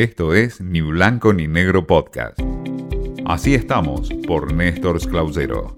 Esto es Ni Blanco ni Negro Podcast. Así estamos por Néstor Clausero.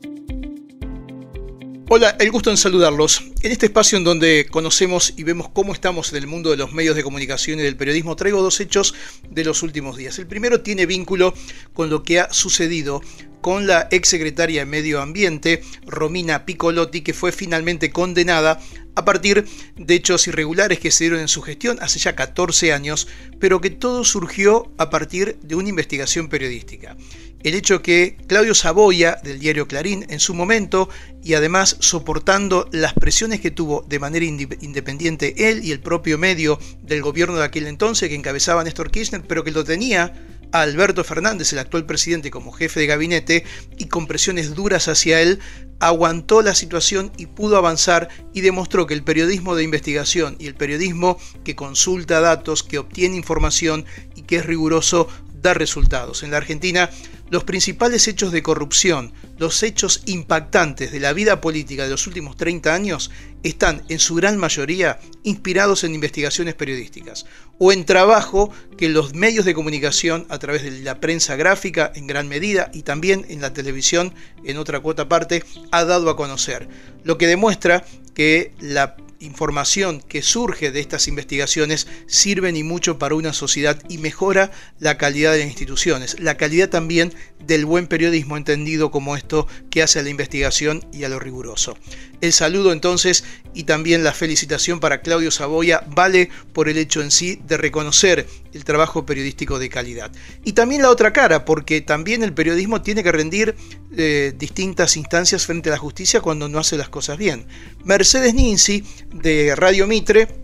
Hola, el gusto en saludarlos. En este espacio en donde conocemos y vemos cómo estamos en el mundo de los medios de comunicación y del periodismo, traigo dos hechos de los últimos días. El primero tiene vínculo con lo que ha sucedido con la exsecretaria de Medio Ambiente, Romina Piccolotti, que fue finalmente condenada a partir de hechos irregulares que se dieron en su gestión hace ya 14 años, pero que todo surgió a partir de una investigación periodística. El hecho que Claudio Saboya, del diario Clarín, en su momento, y además soportando las presiones que tuvo de manera independiente él y el propio medio del gobierno de aquel entonces que encabezaba Néstor Kirchner, pero que lo tenía a Alberto Fernández, el actual presidente, como jefe de gabinete y con presiones duras hacia él, aguantó la situación y pudo avanzar y demostró que el periodismo de investigación y el periodismo que consulta datos, que obtiene información y que es riguroso da resultados. En la Argentina los principales hechos de corrupción, los hechos impactantes de la vida política de los últimos 30 años están en su gran mayoría inspirados en investigaciones periodísticas o en trabajo que los medios de comunicación a través de la prensa gráfica en gran medida y también en la televisión en otra cuota parte ha dado a conocer, lo que demuestra que la información que surge de estas investigaciones sirven y mucho para una sociedad y mejora la calidad de las instituciones, la calidad también del buen periodismo entendido como esto que hace a la investigación y a lo riguroso. El saludo entonces y también la felicitación para Claudio Saboya vale por el hecho en sí de reconocer el trabajo periodístico de calidad. Y también la otra cara, porque también el periodismo tiene que rendir eh, distintas instancias frente a la justicia cuando no hace las cosas bien. Mercedes Ninzi de Radio Mitre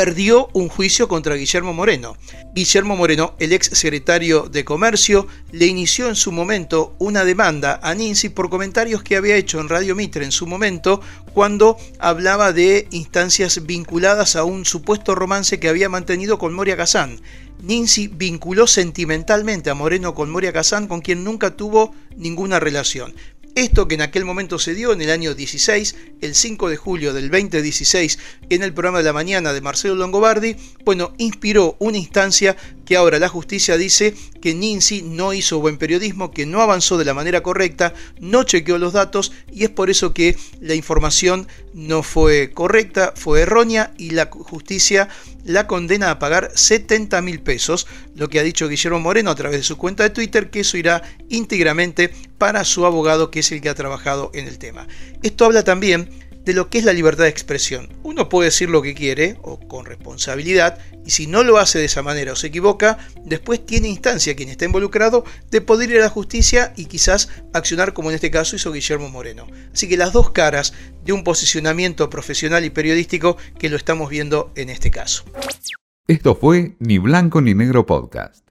perdió un juicio contra Guillermo Moreno. Guillermo Moreno, el ex secretario de Comercio, le inició en su momento una demanda a Ninzi por comentarios que había hecho en Radio Mitre en su momento cuando hablaba de instancias vinculadas a un supuesto romance que había mantenido con Moria Kazán. Ninzi vinculó sentimentalmente a Moreno con Moria Kazán, con quien nunca tuvo ninguna relación. Esto que en aquel momento se dio en el año 16, el 5 de julio del 2016, en el programa de la mañana de Marcelo Longobardi, bueno, inspiró una instancia que ahora la justicia dice que Ninzi no hizo buen periodismo, que no avanzó de la manera correcta, no chequeó los datos y es por eso que la información no fue correcta, fue errónea y la justicia la condena a pagar 70 mil pesos, lo que ha dicho Guillermo Moreno a través de su cuenta de Twitter, que eso irá íntegramente para su abogado, que es el que ha trabajado en el tema. Esto habla también de lo que es la libertad de expresión. Uno puede decir lo que quiere o con responsabilidad y si no lo hace de esa manera o se equivoca, después tiene instancia quien está involucrado de poder ir a la justicia y quizás accionar como en este caso hizo Guillermo Moreno. Así que las dos caras de un posicionamiento profesional y periodístico que lo estamos viendo en este caso. Esto fue Ni Blanco ni Negro Podcast.